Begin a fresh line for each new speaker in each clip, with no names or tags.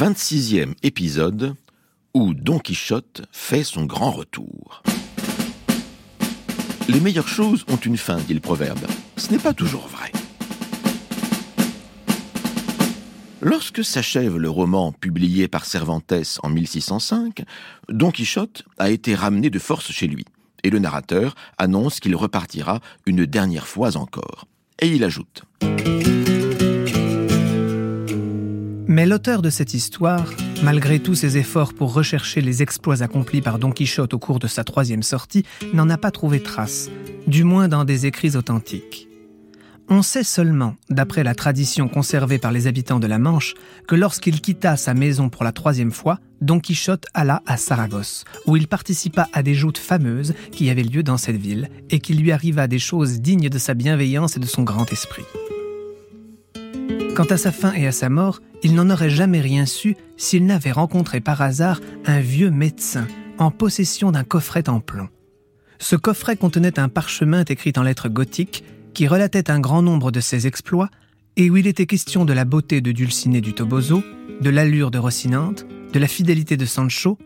26e épisode où Don Quichotte fait son grand retour. Les meilleures choses ont une fin, dit le proverbe. Ce n'est pas toujours vrai. Lorsque s'achève le roman publié par Cervantes en 1605, Don Quichotte a été ramené de force chez lui, et le narrateur annonce qu'il repartira une dernière fois encore. Et il ajoute
Mais l'auteur de cette histoire, malgré tous ses efforts pour rechercher les exploits accomplis par Don Quichotte au cours de sa troisième sortie, n'en a pas trouvé trace, du moins dans des écrits authentiques. On sait seulement, d'après la tradition conservée par les habitants de la Manche, que lorsqu'il quitta sa maison pour la troisième fois, Don Quichotte alla à Saragosse, où il participa à des joutes fameuses qui avaient lieu dans cette ville, et qu'il lui arriva des choses dignes de sa bienveillance et de son grand esprit. Quant à sa fin et à sa mort, il n'en aurait jamais rien su s'il n'avait rencontré par hasard un vieux médecin en possession d'un coffret en plomb. Ce coffret contenait un parchemin écrit en lettres gothiques qui relatait un grand nombre de ses exploits et où il était question de la beauté de Dulcinée du Toboso, de l'allure de Rocinante, de la fidélité de Sancho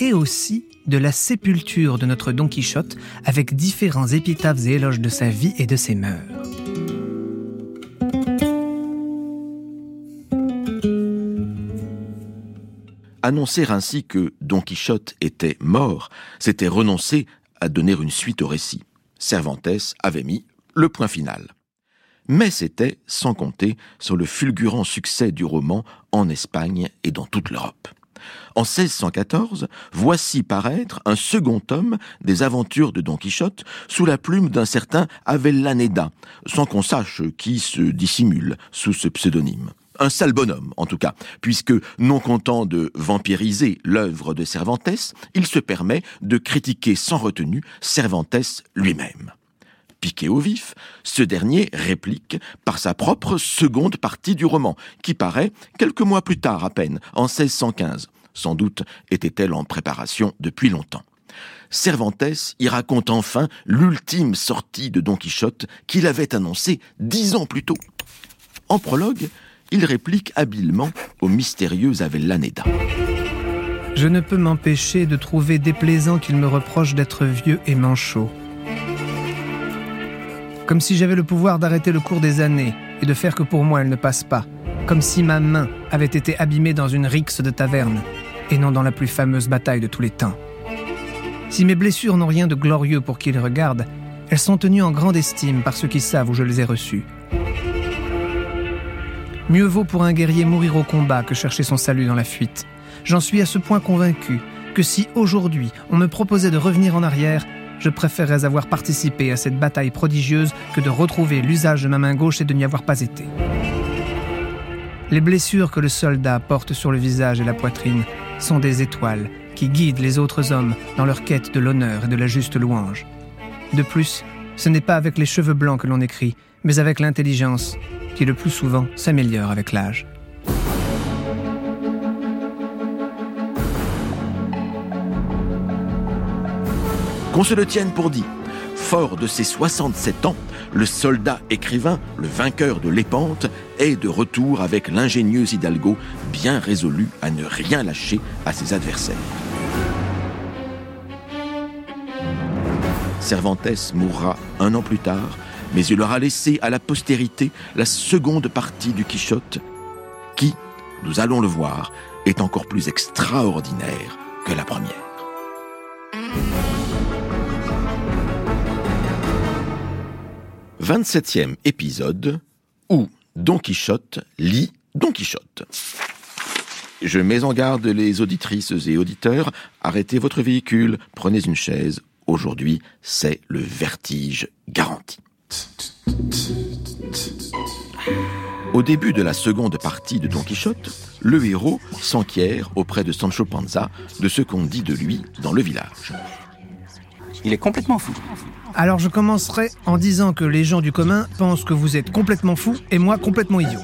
et aussi de la sépulture de notre Don Quichotte avec différents épitaphes et éloges de sa vie et de ses mœurs.
Annoncer ainsi que Don Quichotte était mort, c'était renoncer à donner une suite au récit. Cervantes avait mis le point final. Mais c'était sans compter sur le fulgurant succès du roman en Espagne et dans toute l'Europe. En 1614, voici paraître un second tome des aventures de Don Quichotte sous la plume d'un certain Avellaneda, sans qu'on sache qui se dissimule sous ce pseudonyme. Un sale bonhomme, en tout cas, puisque, non content de vampiriser l'œuvre de Cervantes, il se permet de critiquer sans retenue Cervantes lui-même. Piqué au vif, ce dernier réplique par sa propre seconde partie du roman, qui paraît quelques mois plus tard à peine, en 1615. Sans doute était-elle en préparation depuis longtemps. Cervantes y raconte enfin l'ultime sortie de Don Quichotte qu'il avait annoncée dix ans plus tôt. En prologue, il réplique habilement au mystérieux Avellaneda.
Je ne peux m'empêcher de trouver déplaisant qu'il me reproche d'être vieux et manchot comme si j'avais le pouvoir d'arrêter le cours des années et de faire que pour moi elles ne passent pas, comme si ma main avait été abîmée dans une rixe de taverne, et non dans la plus fameuse bataille de tous les temps. Si mes blessures n'ont rien de glorieux pour qui les regarde, elles sont tenues en grande estime par ceux qui savent où je les ai reçues. Mieux vaut pour un guerrier mourir au combat que chercher son salut dans la fuite. J'en suis à ce point convaincu que si aujourd'hui on me proposait de revenir en arrière, je préférerais avoir participé à cette bataille prodigieuse que de retrouver l'usage de ma main gauche et de n'y avoir pas été. Les blessures que le soldat porte sur le visage et la poitrine sont des étoiles qui guident les autres hommes dans leur quête de l'honneur et de la juste louange. De plus, ce n'est pas avec les cheveux blancs que l'on écrit, mais avec l'intelligence, qui le plus souvent s'améliore avec l'âge.
Qu'on se le tienne pour dit. Fort de ses 67 ans, le soldat écrivain, le vainqueur de l'épante, est de retour avec l'ingénieux Hidalgo, bien résolu à ne rien lâcher à ses adversaires. Cervantes mourra un an plus tard, mais il aura laissé à la postérité la seconde partie du Quichotte, qui, nous allons le voir, est encore plus extraordinaire que la première. 27e épisode où Don Quichotte lit Don Quichotte. Je mets en garde les auditrices et auditeurs, arrêtez votre véhicule, prenez une chaise. Aujourd'hui, c'est le vertige garanti. Au début de la seconde partie de Don Quichotte, le héros s'enquiert auprès de Sancho Panza de ce qu'on dit de lui dans le village.
Il est complètement fou.
Alors je commencerai en disant que les gens du commun pensent que vous êtes complètement fou et moi complètement idiot.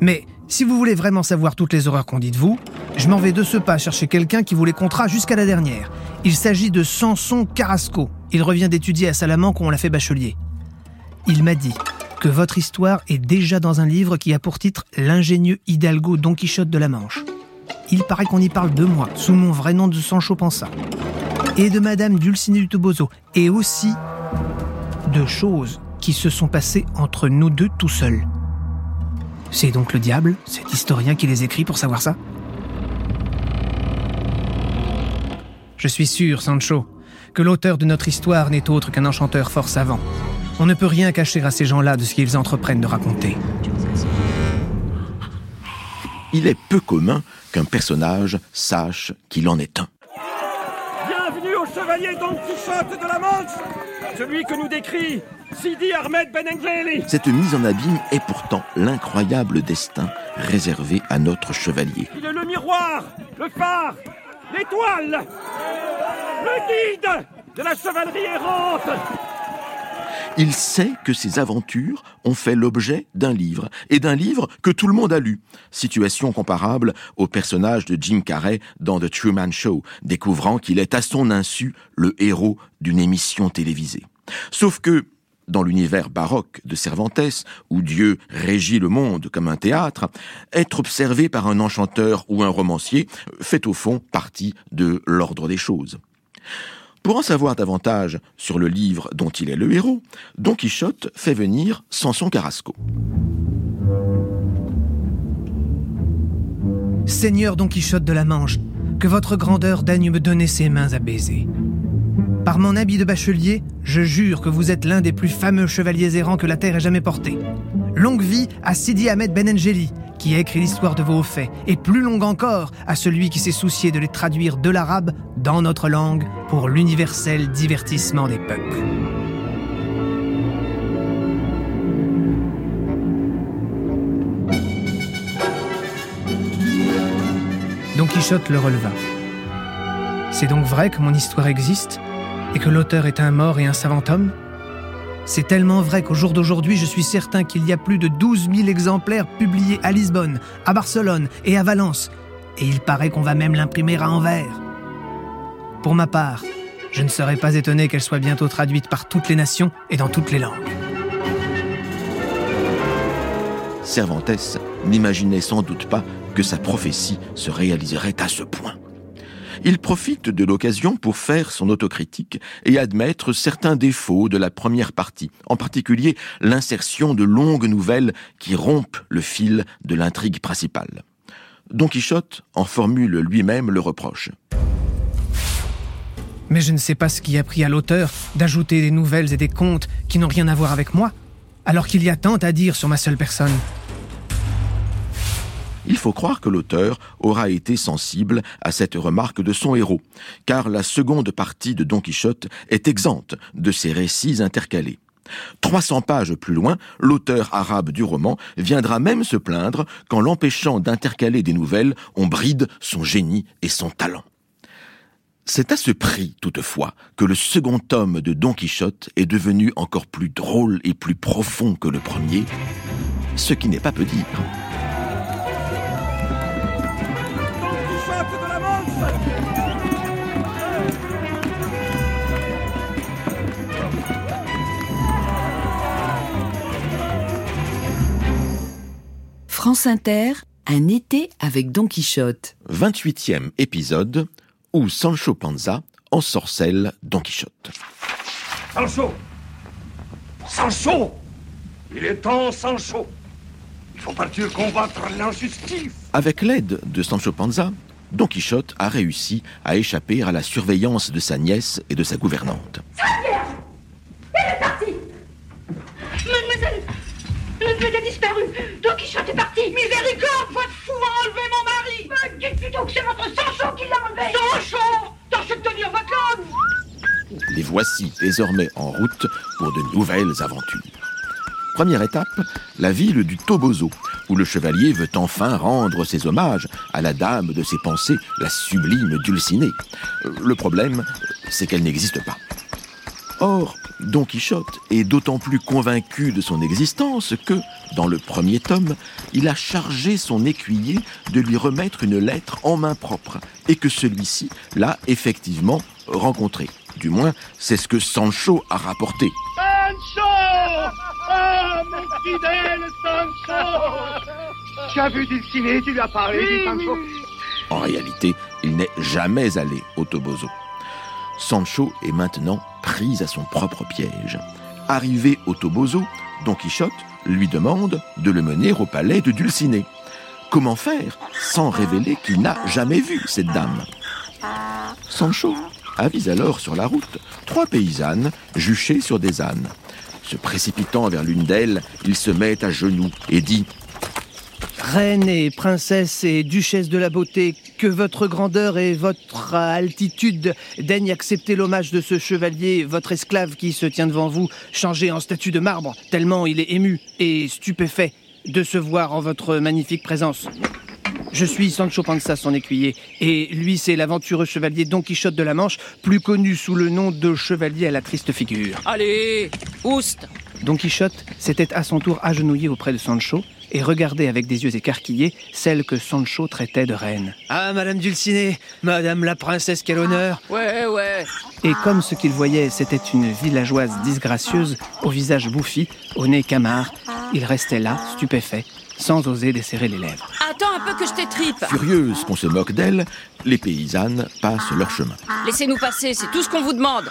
Mais si vous voulez vraiment savoir toutes les horreurs qu'on dit de vous, je m'en vais de ce pas chercher quelqu'un qui vous les comptera jusqu'à la dernière. Il s'agit de Samson Carrasco. Il revient d'étudier à Salamanque où on l'a fait bachelier. Il m'a dit que votre histoire est déjà dans un livre qui a pour titre L'ingénieux Hidalgo Don Quichotte de la Manche. Il paraît qu'on y parle de moi, sous mon vrai nom de Sancho Panza, et de Madame Dulcinée du Toboso, et aussi de choses qui se sont passées entre nous deux tout seuls. C'est donc le diable, cet historien qui les écrit pour savoir ça Je suis sûr, Sancho, que l'auteur de notre histoire n'est autre qu'un enchanteur fort savant. On ne peut rien cacher à ces gens-là de ce qu'ils entreprennent de raconter.
Il est peu commun qu'un personnage sache qu'il en est un.
Bienvenue au chevalier Don Quichotte de la Manche, celui que nous décrit Sidi Ahmed Ben
Cette mise en abîme est pourtant l'incroyable destin réservé à notre chevalier.
Il est le miroir, le phare, l'étoile, le guide de la chevalerie errante.
Il sait que ses aventures ont fait l'objet d'un livre, et d'un livre que tout le monde a lu. Situation comparable au personnage de Jim Carrey dans The Truman Show, découvrant qu'il est à son insu le héros d'une émission télévisée. Sauf que, dans l'univers baroque de Cervantes, où Dieu régit le monde comme un théâtre, être observé par un enchanteur ou un romancier fait au fond partie de l'ordre des choses. Pour en savoir davantage sur le livre dont il est le héros, Don Quichotte fait venir Samson Carrasco.
Seigneur Don Quichotte de la Manche, que votre grandeur daigne me donner ses mains à baiser. Par mon habit de bachelier, je jure que vous êtes l'un des plus fameux chevaliers errants que la terre ait jamais porté. Longue vie à Sidi Ahmed Ben Engeli, qui a écrit l'histoire de vos faits, et plus longue encore à celui qui s'est soucié de les traduire de l'arabe dans notre langue pour l'universel divertissement des peuples. Don Quichotte le releva. C'est donc vrai que mon histoire existe et que l'auteur est un mort et un savant homme? C'est tellement vrai qu'au jour d'aujourd'hui, je suis certain qu'il y a plus de 12 000 exemplaires publiés à Lisbonne, à Barcelone et à Valence. Et il paraît qu'on va même l'imprimer à Anvers. Pour ma part, je ne serais pas étonné qu'elle soit bientôt traduite par toutes les nations et dans toutes les langues.
Cervantes n'imaginait sans doute pas que sa prophétie se réaliserait à ce point il profite de l'occasion pour faire son autocritique et admettre certains défauts de la première partie, en particulier l'insertion de longues nouvelles qui rompent le fil de l'intrigue principale. Don Quichotte en formule lui-même le reproche.
Mais je ne sais pas ce qui a pris à l'auteur d'ajouter des nouvelles et des contes qui n'ont rien à voir avec moi, alors qu'il y a tant à dire sur ma seule personne
il faut croire que l'auteur aura été sensible à cette remarque de son héros, car la seconde partie de Don Quichotte est exempte de ces récits intercalés. 300 pages plus loin, l'auteur arabe du roman viendra même se plaindre qu'en l'empêchant d'intercaler des nouvelles, on bride son génie et son talent. C'est à ce prix, toutefois, que le second tome de Don Quichotte est devenu encore plus drôle et plus profond que le premier, ce qui n'est pas peu dire.
France Inter, un été avec Don Quichotte.
28e épisode où Sancho Panza ensorcelle Don Quichotte.
Sancho Sancho Il est temps, Sancho Il faut partir combattre l'injustice
Avec l'aide de Sancho Panza, Don Quichotte a réussi à échapper à la surveillance de sa nièce et de sa gouvernante.
Elle est partie Mademoiselle Le a disparu. Don Quichotte est parti.
Miséricorde, votre fou a enlevé mon mari.
Dites plutôt que c'est votre Sancho qui l'a enlevé.
Sancho Tâchez de tenir votre langue
Les voici désormais en route pour de nouvelles aventures. Première étape, la ville du Toboso, où le chevalier veut enfin rendre ses hommages à la dame de ses pensées, la sublime Dulcinée. Euh, le problème, c'est qu'elle n'existe pas. Or, Don Quichotte est d'autant plus convaincu de son existence que, dans le premier tome, il a chargé son écuyer de lui remettre une lettre en main propre, et que celui-ci l'a effectivement rencontrée. Du moins, c'est ce que Sancho a rapporté.
Sancho Tu as vu Dulcinée, tu lui as parlé, dit Sancho
En réalité, il n'est jamais allé au Toboso. Sancho est maintenant pris à son propre piège. Arrivé au Toboso, Don Quichotte lui demande de le mener au palais de Dulcinée. Comment faire sans révéler qu'il n'a jamais vu cette dame? Sancho avise alors sur la route trois paysannes juchées sur des ânes. Se précipitant vers l'une d'elles, il se met à genoux et dit
Reine et princesse et duchesse de la beauté, que votre grandeur et votre altitude daignent accepter l'hommage de ce chevalier, votre esclave qui se tient devant vous, changé en statue de marbre, tellement il est ému et stupéfait de se voir en votre magnifique présence. Je suis Sancho Panza, son écuyer, et lui c'est l'aventureux chevalier Don Quichotte de la Manche, plus connu sous le nom de chevalier à la triste figure.
Allez, oust
Don Quichotte s'était à son tour agenouillé auprès de Sancho et regardait avec des yeux écarquillés celle que Sancho traitait de reine. Ah, Madame Dulcinée, Madame la princesse, quel honneur
Ouais, ouais
Et comme ce qu'il voyait, c'était une villageoise disgracieuse, au visage bouffi, au nez camard, il restait là, stupéfait, sans oser desserrer les lèvres.
Attends un peu que je t'étripe
Furieuse qu'on se moque d'elle, les paysannes passent leur chemin.
Laissez-nous passer, c'est tout ce qu'on vous demande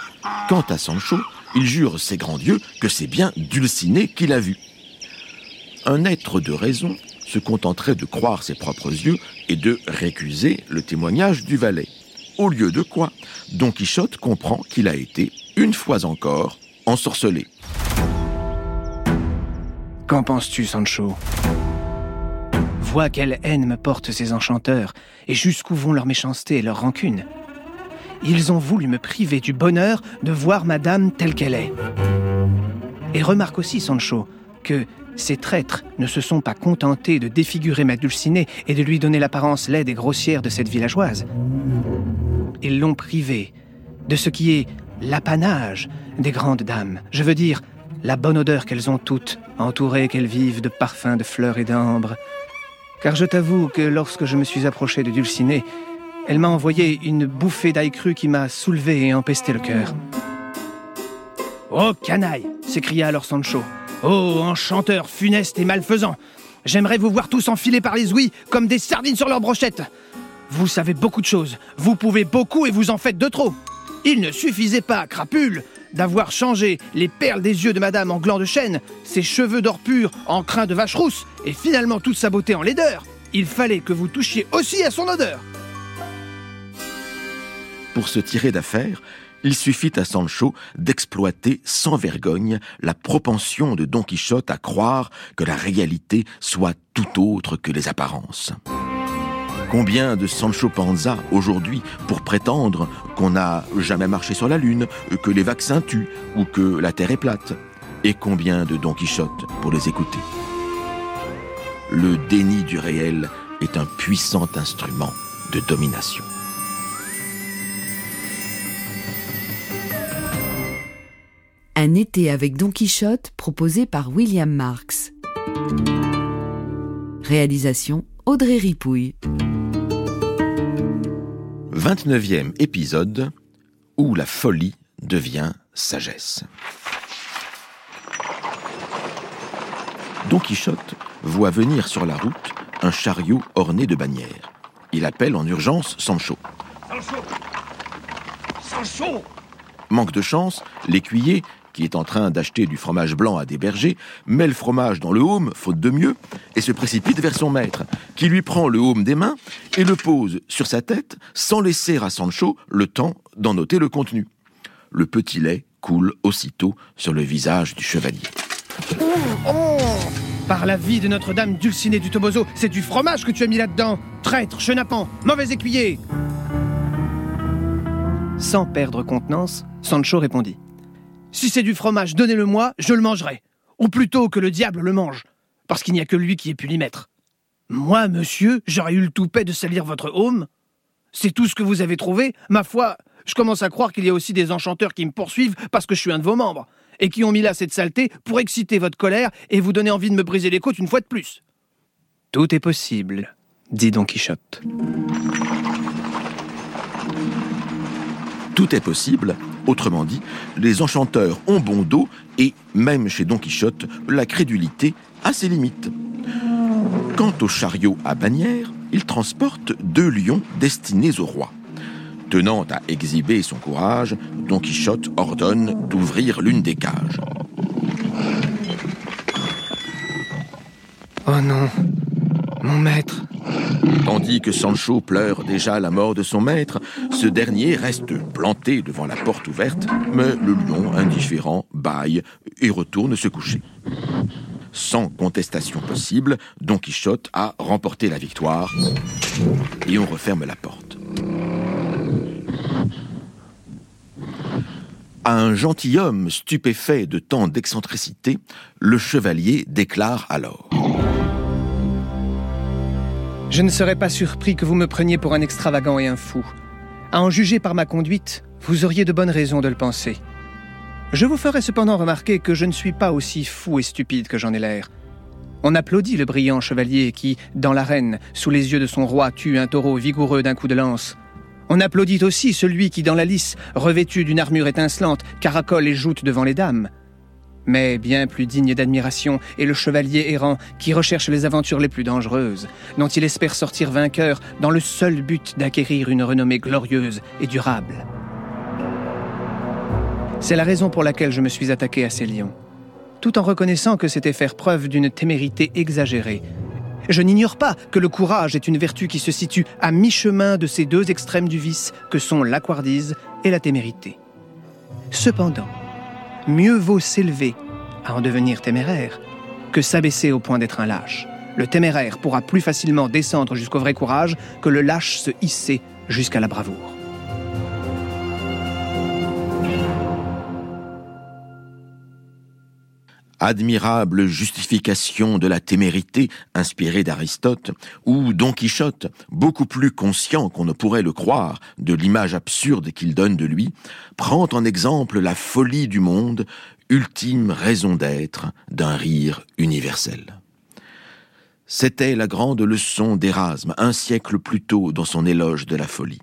Quant à Sancho, il jure ses grands dieux que c'est bien Dulcinée qu'il a vu. Un être de raison se contenterait de croire ses propres yeux et de récuser le témoignage du valet. Au lieu de quoi, Don Quichotte comprend qu'il a été, une fois encore, ensorcelé.
Qu'en penses-tu, Sancho? Vois quelle haine me portent ces enchanteurs, et jusqu'où vont leur méchanceté et leur rancune. Ils ont voulu me priver du bonheur de voir madame telle qu'elle est. Et remarque aussi, Sancho, que ces traîtres ne se sont pas contentés de défigurer ma dulcinée et de lui donner l'apparence laide et grossière de cette villageoise. Ils l'ont privée de ce qui est l'apanage des grandes dames. Je veux dire, la bonne odeur qu'elles ont toutes, entourées qu'elles vivent de parfums de fleurs et d'ambre. Car je t'avoue que lorsque je me suis approché de Dulcinée, elle m'a envoyé une bouffée d'ail cru qui m'a soulevé et empesté le cœur. Oh, canaille s'écria alors Sancho. Oh, enchanteur funeste et malfaisant J'aimerais vous voir tous enfilés par les ouïes comme des sardines sur leur brochette. Vous savez beaucoup de choses, vous pouvez beaucoup et vous en faites de trop. Il ne suffisait pas, crapule, d'avoir changé les perles des yeux de madame en glands de chêne, ses cheveux d'or pur en crin de vache rousse, et finalement toute sa beauté en laideur. Il fallait que vous touchiez aussi à son odeur.
Pour se tirer d'affaire, il suffit à Sancho d'exploiter sans vergogne la propension de Don Quichotte à croire que la réalité soit tout autre que les apparences. Combien de Sancho Panza aujourd'hui pour prétendre qu'on n'a jamais marché sur la Lune, que les vaccins tuent ou que la Terre est plate? Et combien de Don Quichotte pour les écouter? Le déni du réel est un puissant instrument de domination.
Un été avec Don Quichotte proposé par William Marx. Réalisation Audrey Ripouille.
29e épisode où la folie devient sagesse. Don Quichotte voit venir sur la route un chariot orné de bannières. Il appelle en urgence Sancho.
Sancho Sancho
Manque de chance, l'écuyer, qui est en train d'acheter du fromage blanc à des bergers, met le fromage dans le haume, faute de mieux, et se précipite vers son maître, qui lui prend le haume des mains et le pose sur sa tête sans laisser à Sancho le temps d'en noter le contenu. Le petit lait coule aussitôt sur le visage du chevalier.
Par la vie de Notre-Dame Dulcinée du Toboso, c'est du fromage que tu as mis là-dedans Traître, chenapan, mauvais écuyer Sans perdre contenance, Sancho répondit. Si c'est du fromage, donnez-le-moi, je le mangerai. Ou plutôt que le diable le mange, parce qu'il n'y a que lui qui ait pu l'y mettre. Moi, monsieur, j'aurais eu le toupet de salir votre home C'est tout ce que vous avez trouvé Ma foi, je commence à croire qu'il y a aussi des enchanteurs qui me poursuivent parce que je suis un de vos membres, et qui ont mis là cette saleté pour exciter votre colère et vous donner envie de me briser les côtes une fois de plus. Tout est possible, dit Don Quichotte.
Tout est possible Autrement dit, les enchanteurs ont bon dos et, même chez Don Quichotte, la crédulité a ses limites. Quant au chariot à bannière, il transporte deux lions destinés au roi. Tenant à exhiber son courage, Don Quichotte ordonne d'ouvrir l'une des cages.
Oh non, mon maître.
Tandis que Sancho pleure déjà la mort de son maître, ce dernier reste planté devant la porte ouverte, mais le lion, indifférent, bâille et retourne se coucher. Sans contestation possible, Don Quichotte a remporté la victoire et on referme la porte. À un gentilhomme stupéfait de tant d'excentricité, le chevalier déclare alors
Je ne serais pas surpris que vous me preniez pour un extravagant et un fou. À en juger par ma conduite, vous auriez de bonnes raisons de le penser. Je vous ferai cependant remarquer que je ne suis pas aussi fou et stupide que j'en ai l'air. On applaudit le brillant chevalier qui, dans l'arène, sous les yeux de son roi, tue un taureau vigoureux d'un coup de lance. On applaudit aussi celui qui, dans la lice, revêtu d'une armure étincelante, caracole et joute devant les dames. Mais bien plus digne d'admiration est le chevalier errant qui recherche les aventures les plus dangereuses, dont il espère sortir vainqueur dans le seul but d'acquérir une renommée glorieuse et durable. C'est la raison pour laquelle je me suis attaqué à ces lions, tout en reconnaissant que c'était faire preuve d'une témérité exagérée, je n'ignore pas que le courage est une vertu qui se situe à mi-chemin de ces deux extrêmes du vice que sont l'aquardise et la témérité. Cependant, mieux vaut s'élever à en devenir téméraire que s'abaisser au point d'être un lâche. Le téméraire pourra plus facilement descendre jusqu'au vrai courage que le lâche se hisser jusqu'à la bravoure.
Admirable justification de la témérité inspirée d'Aristote, où Don Quichotte, beaucoup plus conscient qu'on ne pourrait le croire de l'image absurde qu'il donne de lui, prend en exemple la folie du monde, ultime raison d'être d'un rire universel. C'était la grande leçon d'Erasme un siècle plus tôt dans son éloge de la folie.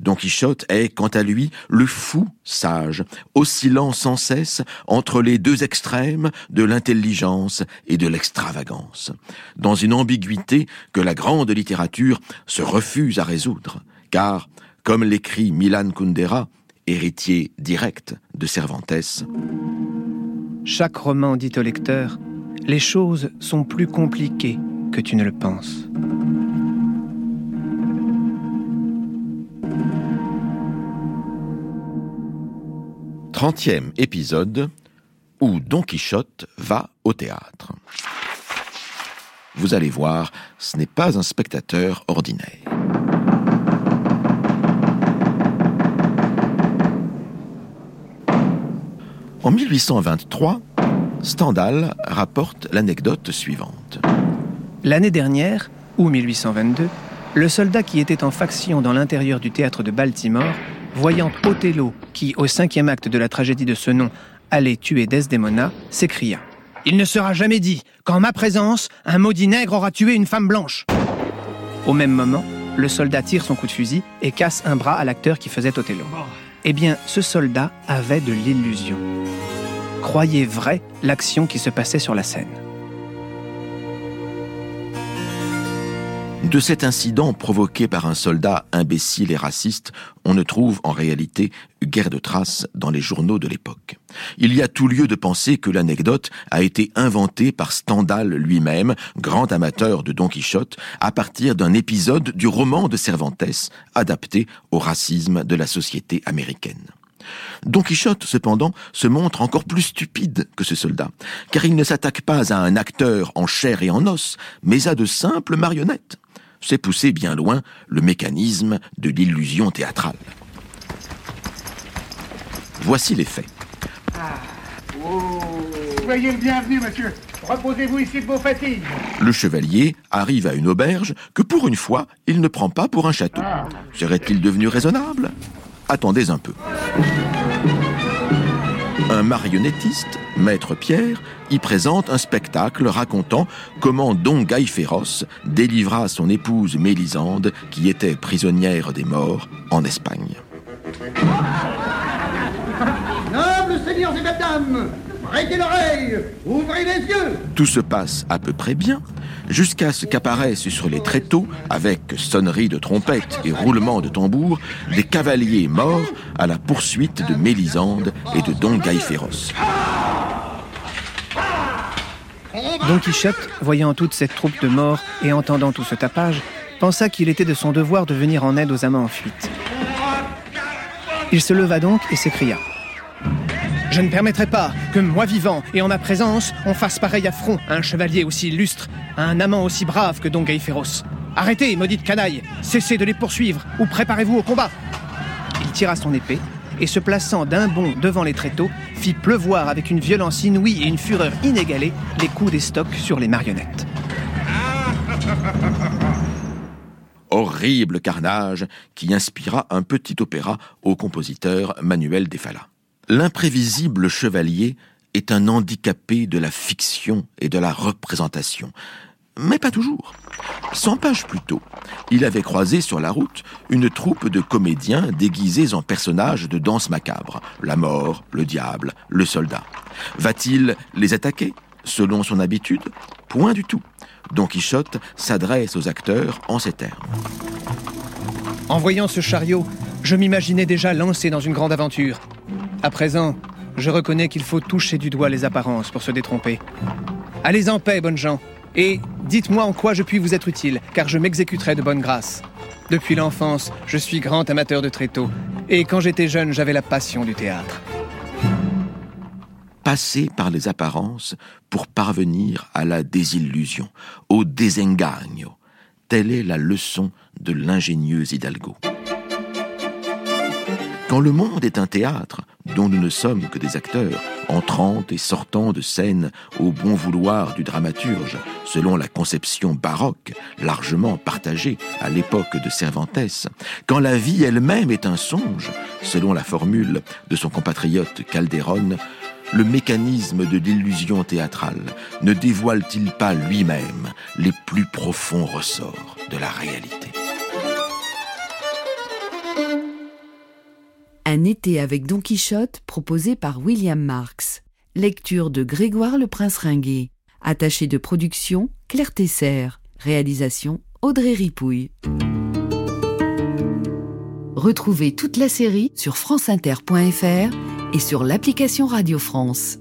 Don Quichotte est, quant à lui, le fou sage, oscillant sans cesse entre les deux extrêmes de l'intelligence et de l'extravagance, dans une ambiguïté que la grande littérature se refuse à résoudre, car, comme l'écrit Milan Kundera, héritier direct de Cervantes,
Chaque roman dit au lecteur, les choses sont plus compliquées que tu ne le penses.
Trentième épisode où Don Quichotte va au théâtre. Vous allez voir, ce n'est pas un spectateur ordinaire. En 1823, Stendhal rapporte l'anecdote suivante.
L'année dernière, ou 1822, le soldat qui était en faction dans l'intérieur du théâtre de Baltimore, voyant Othello, qui, au cinquième acte de la tragédie de ce nom, allait tuer Desdemona, s'écria Il ne sera jamais dit qu'en ma présence, un maudit nègre aura tué une femme blanche. Au même moment, le soldat tire son coup de fusil et casse un bras à l'acteur qui faisait Othello. Eh bien, ce soldat avait de l'illusion. Croyait vrai l'action qui se passait sur la scène.
De cet incident provoqué par un soldat imbécile et raciste, on ne trouve en réalité guère de traces dans les journaux de l'époque. Il y a tout lieu de penser que l'anecdote a été inventée par Stendhal lui-même, grand amateur de Don Quichotte, à partir d'un épisode du roman de Cervantes, adapté au racisme de la société américaine. Don Quichotte, cependant, se montre encore plus stupide que ce soldat, car il ne s'attaque pas à un acteur en chair et en os, mais à de simples marionnettes. C'est pousser bien loin le mécanisme de l'illusion théâtrale. Voici les faits.
Soyez le bienvenu, monsieur. Reposez-vous ici de vos fatigues.
Le chevalier arrive à une auberge que pour une fois, il ne prend pas pour un château. Serait-il devenu raisonnable? Attendez un peu. Un marionnettiste, Maître Pierre, y présente un spectacle racontant comment Don Gaïféros délivra son épouse Mélisande, qui était prisonnière des morts, en Espagne.
seigneurs et mesdames, prêtez l'oreille, ouvrez les yeux.
Tout se passe à peu près bien, jusqu'à ce qu'apparaissent sur les tréteaux, avec sonnerie de trompette et roulement de tambour, des cavaliers morts à la poursuite de Mélisande et de Don Gaiferos.
Don Quichotte, voyant toute cette troupe de morts et entendant tout ce tapage, pensa qu'il était de son devoir de venir en aide aux amants en fuite. Il se leva donc et s'écria Je ne permettrai pas que moi vivant et en ma présence, on fasse pareil affront à un chevalier aussi illustre, à un amant aussi brave que Don Gaiferos. Arrêtez, maudite canaille Cessez de les poursuivre ou préparez-vous au combat Il tira son épée et se plaçant d'un bond devant les tréteaux, fit pleuvoir avec une violence inouïe et une fureur inégalée les coups des stocks sur les marionnettes.
Horrible carnage qui inspira un petit opéra au compositeur Manuel de Falla. L'imprévisible chevalier est un handicapé de la fiction et de la représentation. Mais pas toujours. Cent pages plus tôt, il avait croisé sur la route une troupe de comédiens déguisés en personnages de danse macabre, la mort, le diable, le soldat. Va-t-il les attaquer Selon son habitude? Point du tout. Don Quichotte s'adresse aux acteurs en ces termes.
En voyant ce chariot, je m'imaginais déjà lancé dans une grande aventure. À présent, je reconnais qu'il faut toucher du doigt les apparences pour se détromper. Allez en paix, bonnes gens, et dites-moi en quoi je puis vous être utile, car je m'exécuterai de bonne grâce. Depuis l'enfance, je suis grand amateur de tréteaux, et quand j'étais jeune, j'avais la passion du théâtre.
Passer par les apparences pour parvenir à la désillusion, au desengaño. Telle est la leçon de l'ingénieux Hidalgo. Quand le monde est un théâtre, dont nous ne sommes que des acteurs, entrant et sortant de scène au bon vouloir du dramaturge, selon la conception baroque, largement partagée à l'époque de Cervantes, quand la vie elle-même est un songe, selon la formule de son compatriote Calderon, le mécanisme de l'illusion théâtrale ne dévoile-t-il pas lui-même les plus profonds ressorts de la réalité?
Un été avec Don Quichotte proposé par William Marx. Lecture de Grégoire le Prince Ringuet. Attaché de production Claire Tesser. Réalisation Audrey Ripouille. Retrouvez toute la série sur franceinter.fr et sur l'application Radio France.